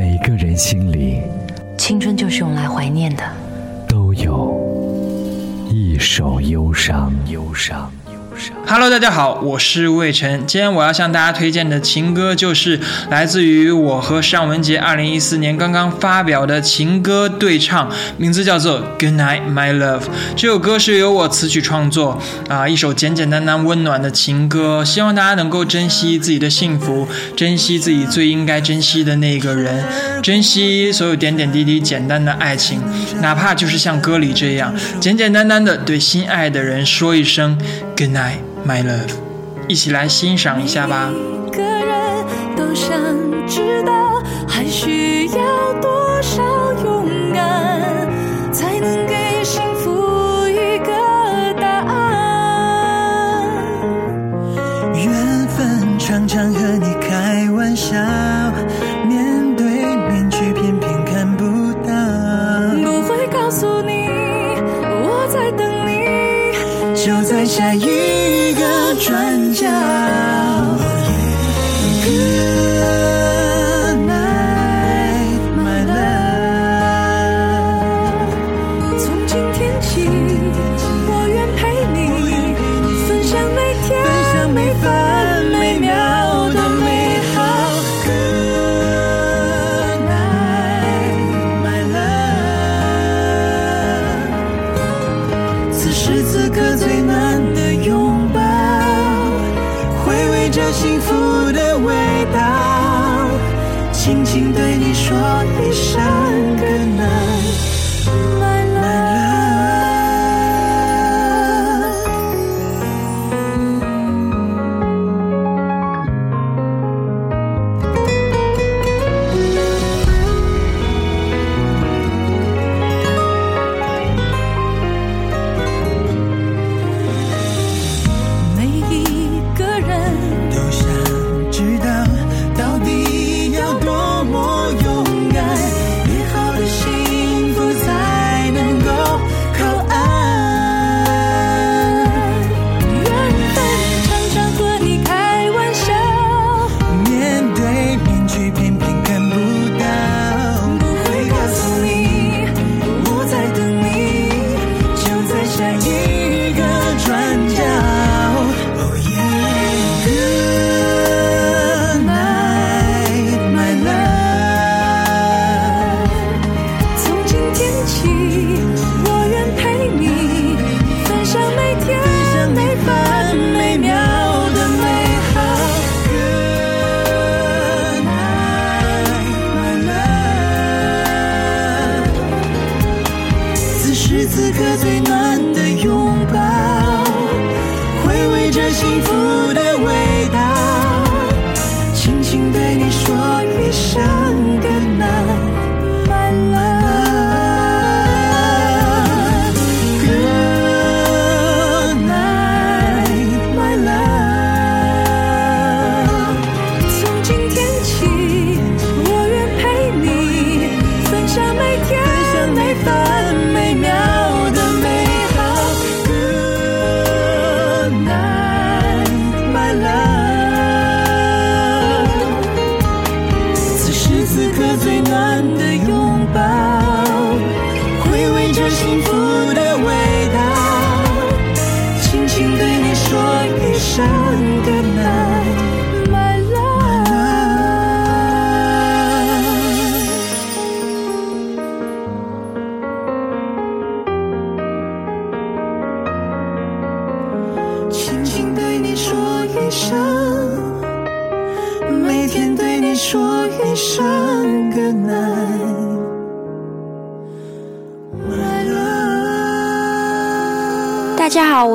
每个人心里，青春就是用来怀念的，都有一首忧伤，忧伤。Hello，大家好，我是魏晨。今天我要向大家推荐的情歌，就是来自于我和尚雯婕二零一四年刚刚发表的情歌对唱，名字叫做《Good Night, My Love》。这首歌是由我词曲创作，啊，一首简简单单温暖的情歌。希望大家能够珍惜自己的幸福，珍惜自己最应该珍惜的那个人，珍惜所有点点滴滴简单的爱情，哪怕就是像歌里这样，简简单单的对心爱的人说一声 Good Night。My love，一起来欣赏一下吧。每个人都想知道，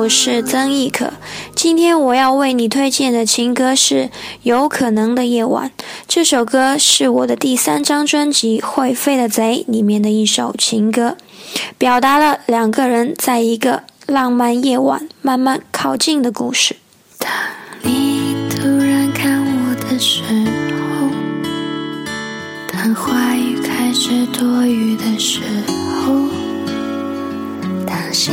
我是曾轶可。今今天我要为你推荐的情歌是《有可能的夜晚》。这首歌是我的第三张专辑《会飞的贼》里面的一首情歌，表达了两个人在一个浪漫夜晚慢慢靠近的故事。当你突然看我的时候，当话语开始多余的时候，当心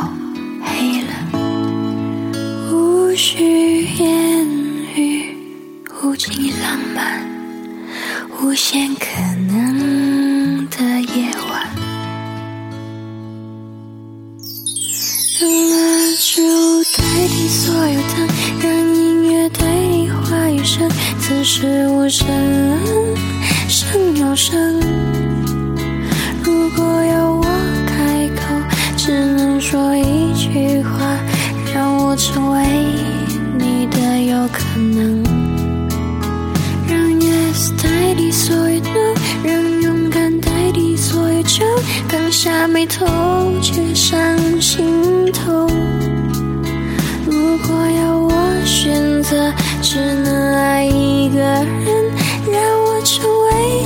无限可能的夜晚。让蜡烛代替所有灯，让音乐代替话语声，此时无声胜有声。如果要我开口，只能说一句话，让我成为你的有可能。所以呢让勇敢代替所有酒，刚下眉头却上心头。如果要我选择，只能爱一个人，让我成为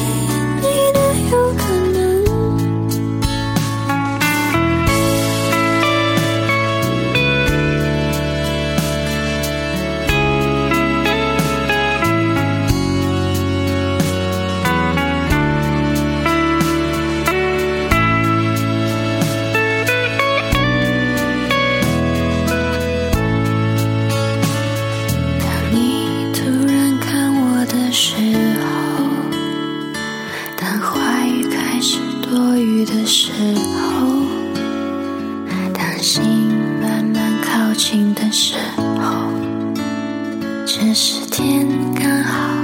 这时天刚好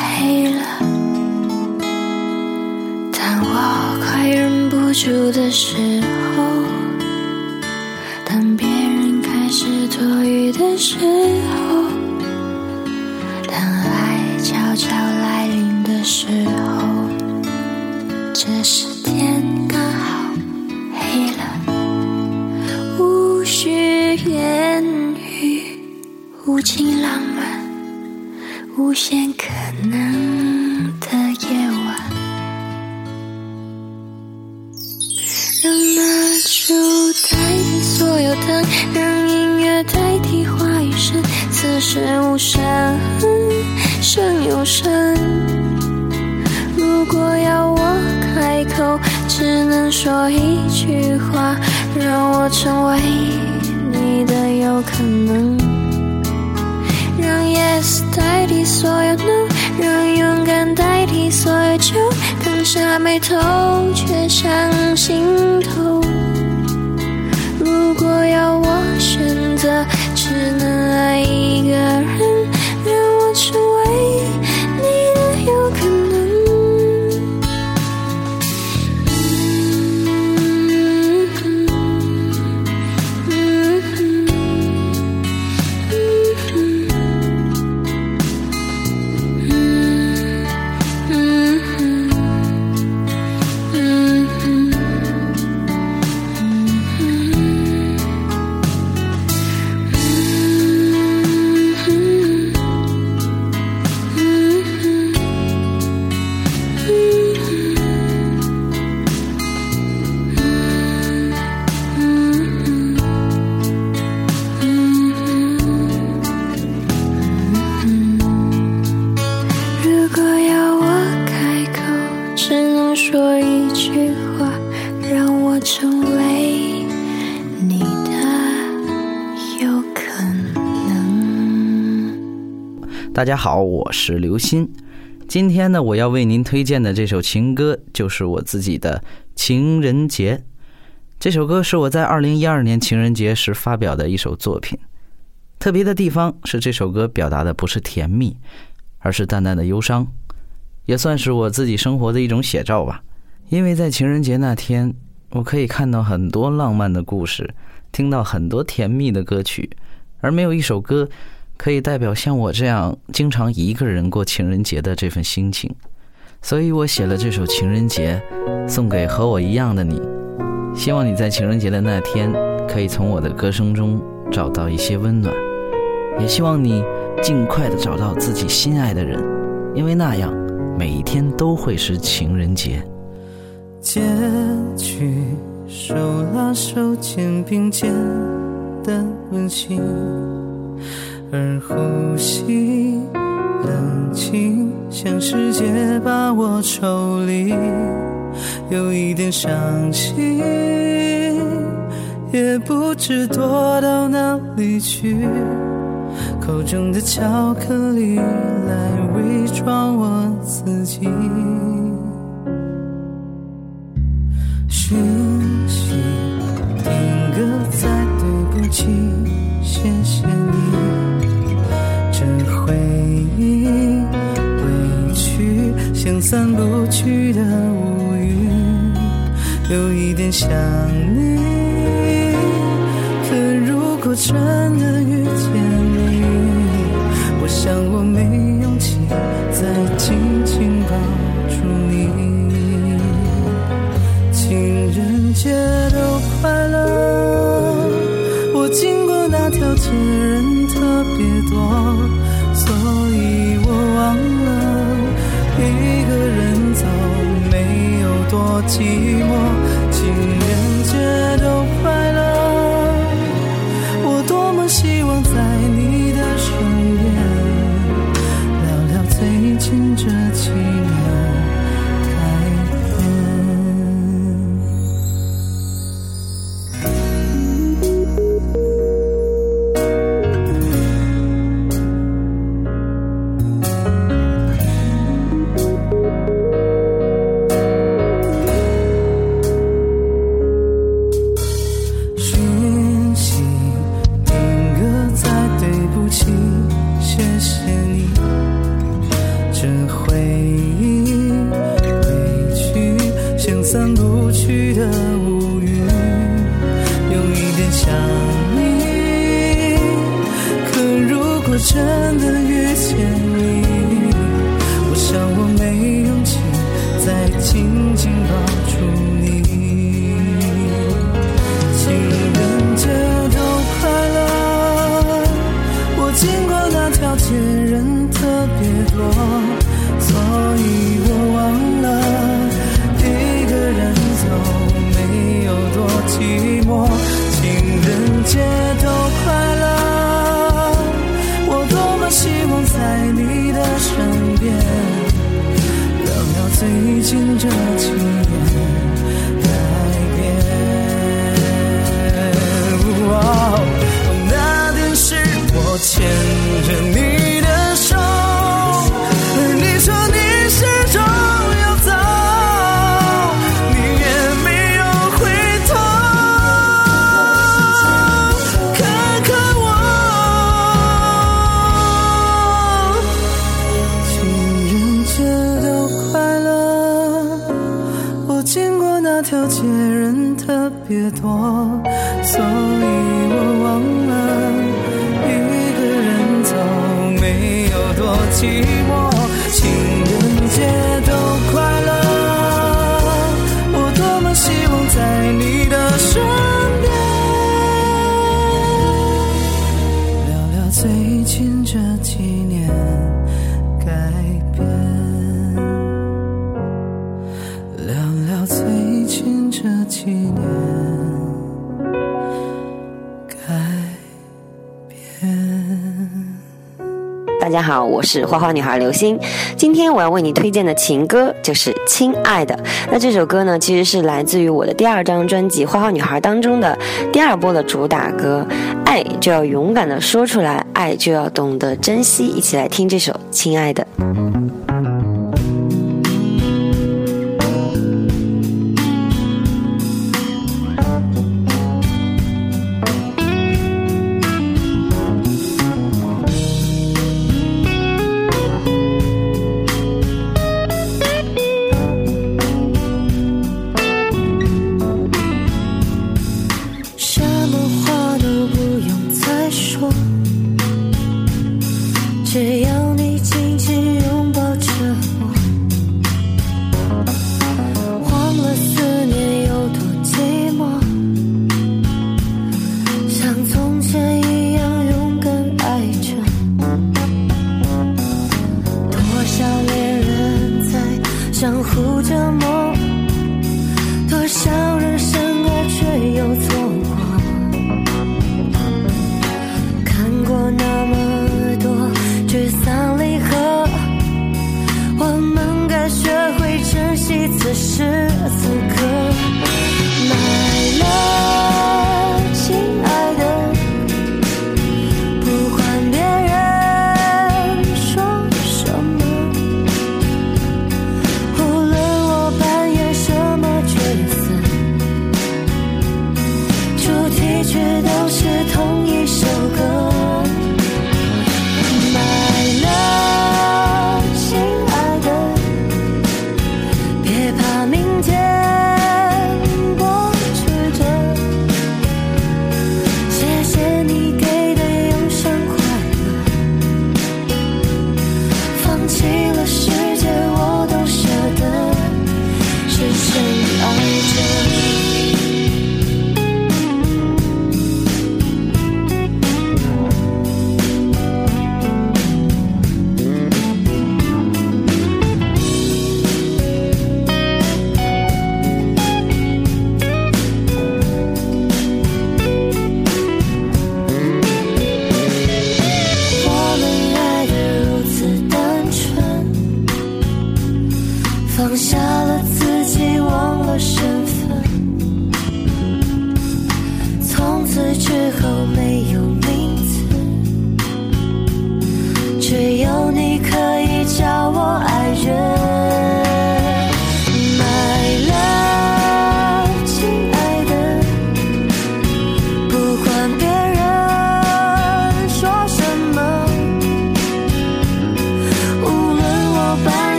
黑了。当我快忍不住的时候，当别人开始多余的时候，当爱悄悄来临的时候，这时天刚好黑了，无需言语，无尽浪，无限可能的夜晚。让蜡烛代替所有灯，让音乐代替话语声，此时无声胜有声。如果要我开口，只能说一句话，让我成为你的有可能。代替所有 no，让勇敢代替所有酒，刚下眉头却上心头。如果要我选择，只能爱一大家好，我是刘鑫。今天呢，我要为您推荐的这首情歌，就是我自己的《情人节》。这首歌是我在二零一二年情人节时发表的一首作品。特别的地方是，这首歌表达的不是甜蜜，而是淡淡的忧伤，也算是我自己生活的一种写照吧。因为在情人节那天，我可以看到很多浪漫的故事，听到很多甜蜜的歌曲，而没有一首歌可以代表像我这样经常一个人过情人节的这份心情。所以我写了这首《情人节》，送给和我一样的你。希望你在情人节的那天，可以从我的歌声中找到一些温暖。也希望你尽快的找到自己心爱的人，因为那样每一天都会是情人节。结局手拉手肩并肩的温馨，而呼吸冷静，像世界把我抽离，有一点伤心，也不知躲到哪里去。口中的巧克力来伪装我自己。讯息定格在对不起，谢谢想你。可如果真的遇见你，我想我没勇气再紧紧抱住你。情人节都快乐，我经过那条街人特别多，所以我忘了一个人走没有多寂别多走。好，我是花花女孩刘星。今天我要为你推荐的情歌就是《亲爱的》。那这首歌呢，其实是来自于我的第二张专辑《花花女孩》当中的第二波的主打歌。爱就要勇敢的说出来，爱就要懂得珍惜。一起来听这首《亲爱的》。痛。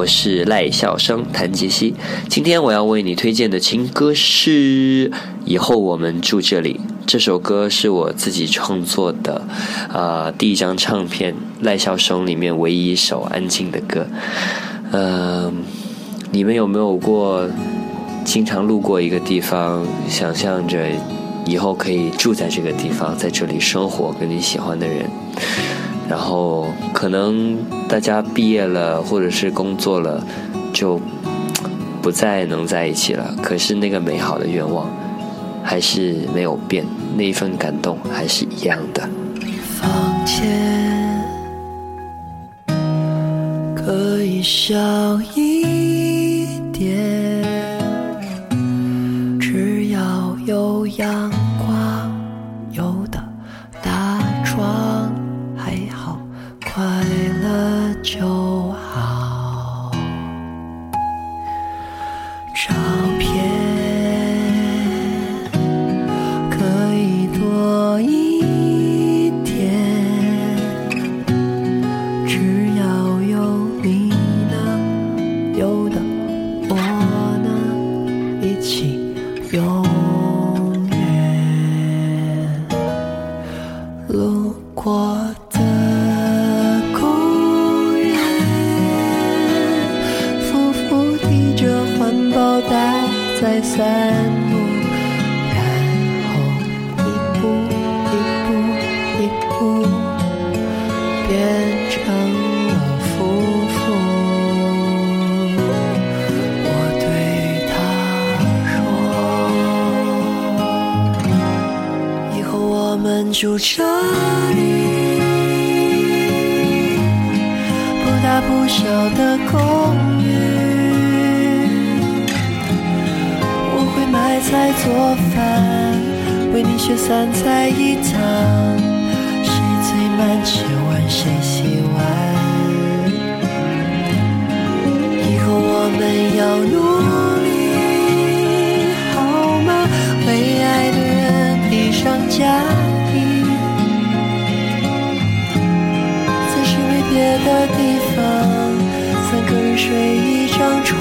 我是赖笑生谭杰希。今天我要为你推荐的情歌是《以后我们住这里》。这首歌是我自己创作的，呃，第一张唱片《赖笑生》里面唯一一首安静的歌。嗯、你们有没有过经常路过一个地方，想象着以后可以住在这个地方，在这里生活，跟你喜欢的人？然后可能大家毕业了，或者是工作了，就不再能在一起了。可是那个美好的愿望还是没有变，那一份感动还是一样的。房间可以小一点，变成了夫妇，我对他说，以后我们住这里，不大不小的公寓。我会买菜做饭，为你学三菜一汤，是最满。们要努力，好吗？为爱的人披上嫁衣，在是没别的地方，三个人睡一张床，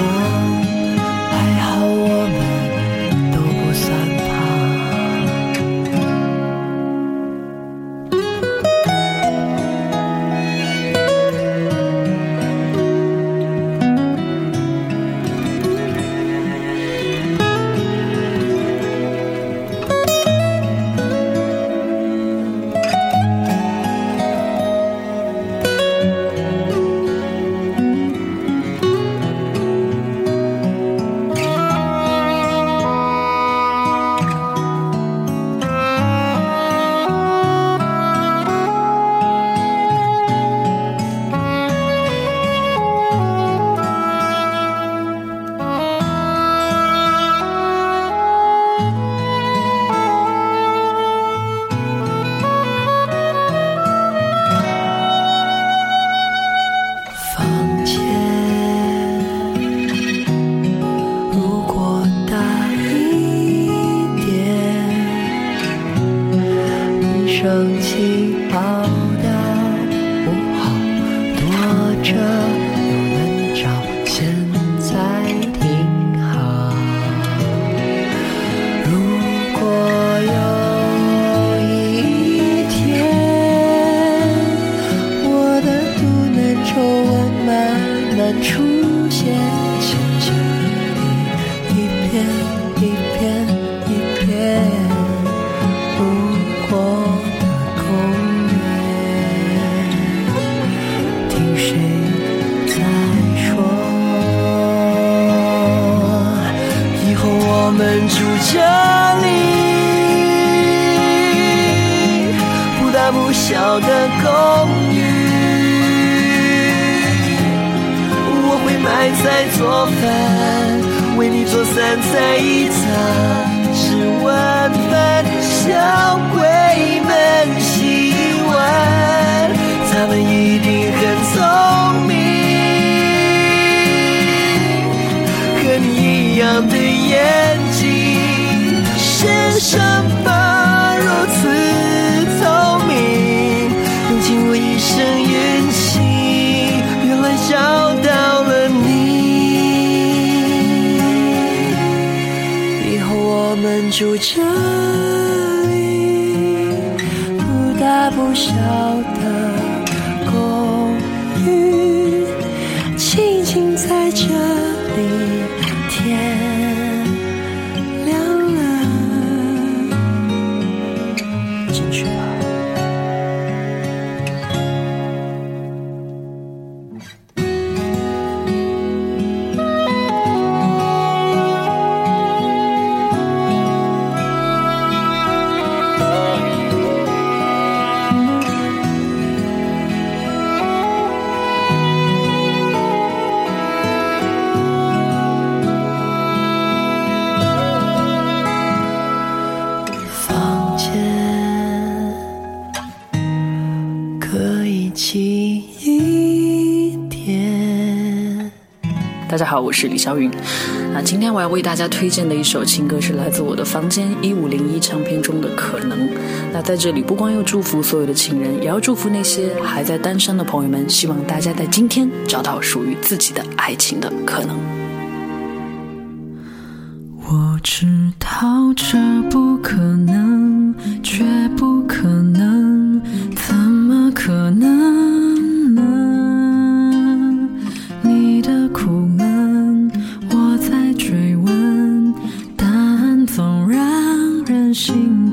买菜做饭，为你做三菜一汤，吃完饭小鬼们洗碗，他们一定很聪明，和你一样的眼睛，是什住这里，不大不小的公寓，静静在这里，天亮了，进去吧。我是李霄云。那今天我要为大家推荐的一首情歌是来自我的房间一五零一唱片中的《可能》。那在这里不光要祝福所有的情人，也要祝福那些还在单身的朋友们。希望大家在今天找到属于自己的爱情的可能。我知道这不可能，却不心。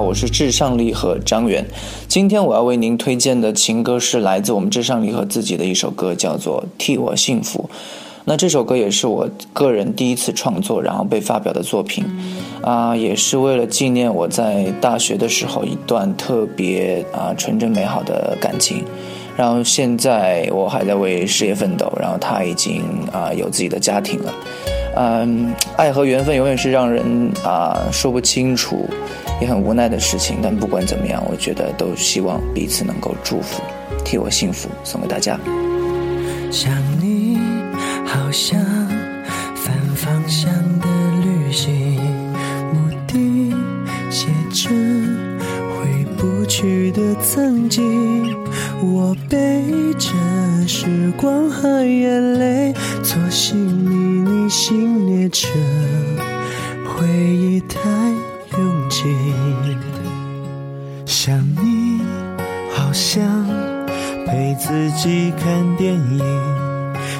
我是至上励合张远。今天我要为您推荐的情歌是来自我们至上励合自己的一首歌，叫做《替我幸福》。那这首歌也是我个人第一次创作，然后被发表的作品，啊、也是为了纪念我在大学的时候一段特别啊、纯真美好的感情。然后现在我还在为事业奋斗，然后他已经啊、有自己的家庭了。嗯，爱和缘分永远是让人啊、说不清楚，也很无奈的事情。但不管怎么样，我觉得都希望彼此能够祝福，替我幸福，送给大家。想你，好像反方向的旅行，目的写着回不去的曾经。我背着时光和眼泪，坐行李逆行列车，回忆太想你，好像陪自己看电影，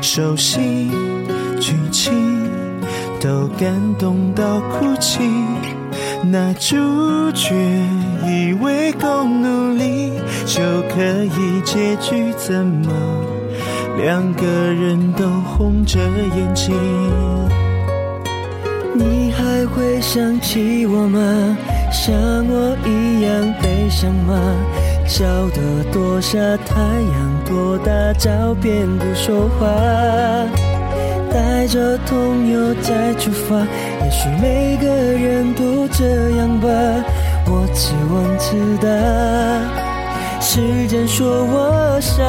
熟悉剧情都感动到哭泣。那主角以为够努力就可以结局，怎么两个人都红着眼睛？还会想起我吗？像我一样悲伤吗？笑得多傻太阳，多大照片不说话，带着痛又再出发。也许每个人都这样吧，我只望知道。时间说我傻，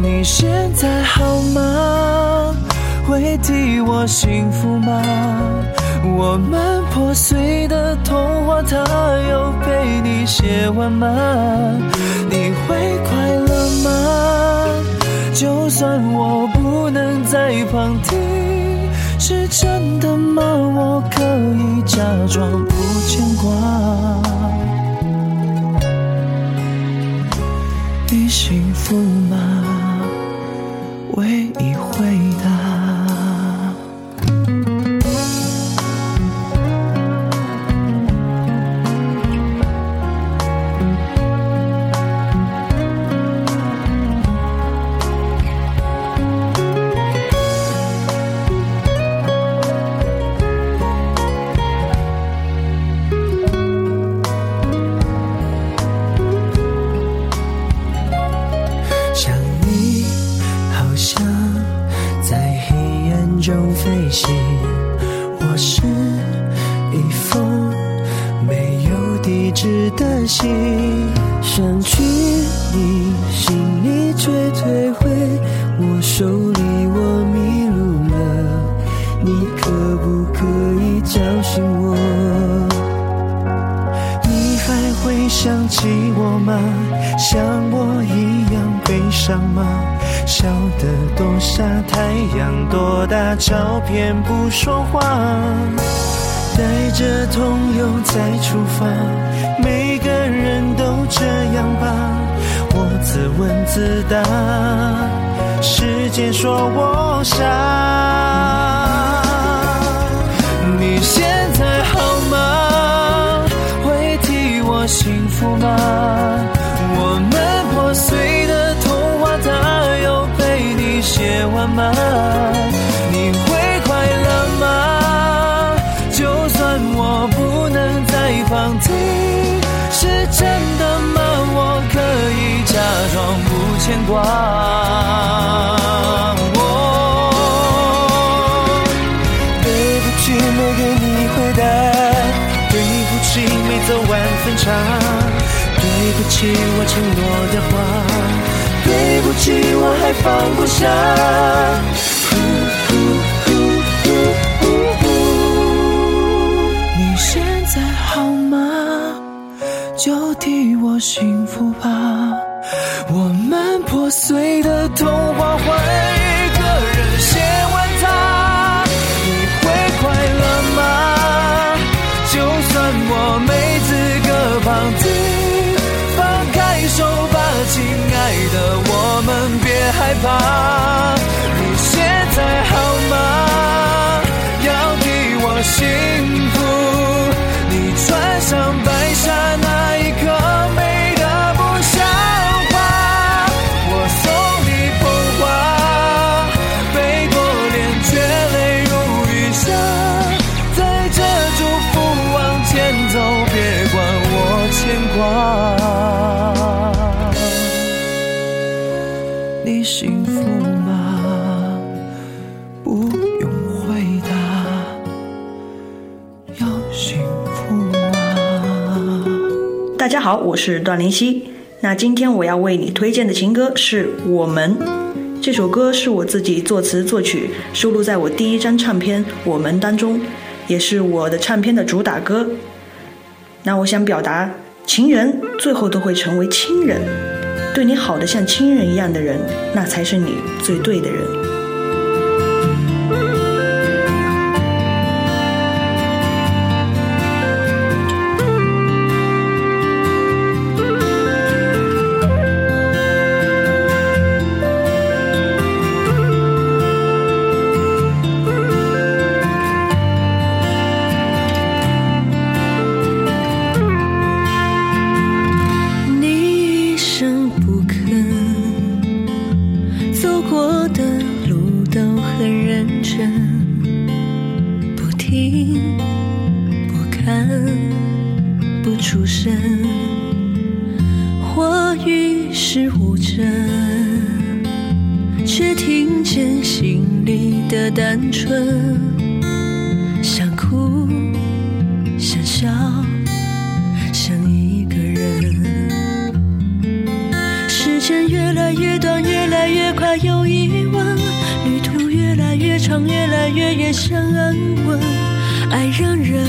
你现在好吗？会替我幸福吗？我们破碎的童话，它有陪你写完吗？你会快乐吗？就算我不能在旁听，是真的吗？我可以假装不牵挂。想去你心里却退回我手里，我迷路了，你可不可以叫醒我？你还会想起我吗？像我一样悲伤吗？笑得多傻，太阳多大，照片不说话。带着痛又再出发，每个人都这。自大，时间说我傻。不牵挂。哦对不起，没给你回答。对不起，没走完分岔。对不起，我承诺的话。对不起，我还放不下。你现在好吗？就替我幸福吧。破碎的童话，换一个人写完它。你会快乐吗？就算我没资格放弃，放开手吧，亲爱的，我们别害怕。你现在好吗？要替我幸大家好，我是段林希。那今天我要为你推荐的情歌是《我们》。这首歌是我自己作词作曲，收录在我第一张唱片《我们》当中，也是我的唱片的主打歌。那我想表达，情人最后都会成为亲人，对你好的像亲人一样的人，那才是你最对的人。笑。想一个人，时间越来越短，越来越快有遗忘，旅途越来越长，越来越远，想安稳。爱让人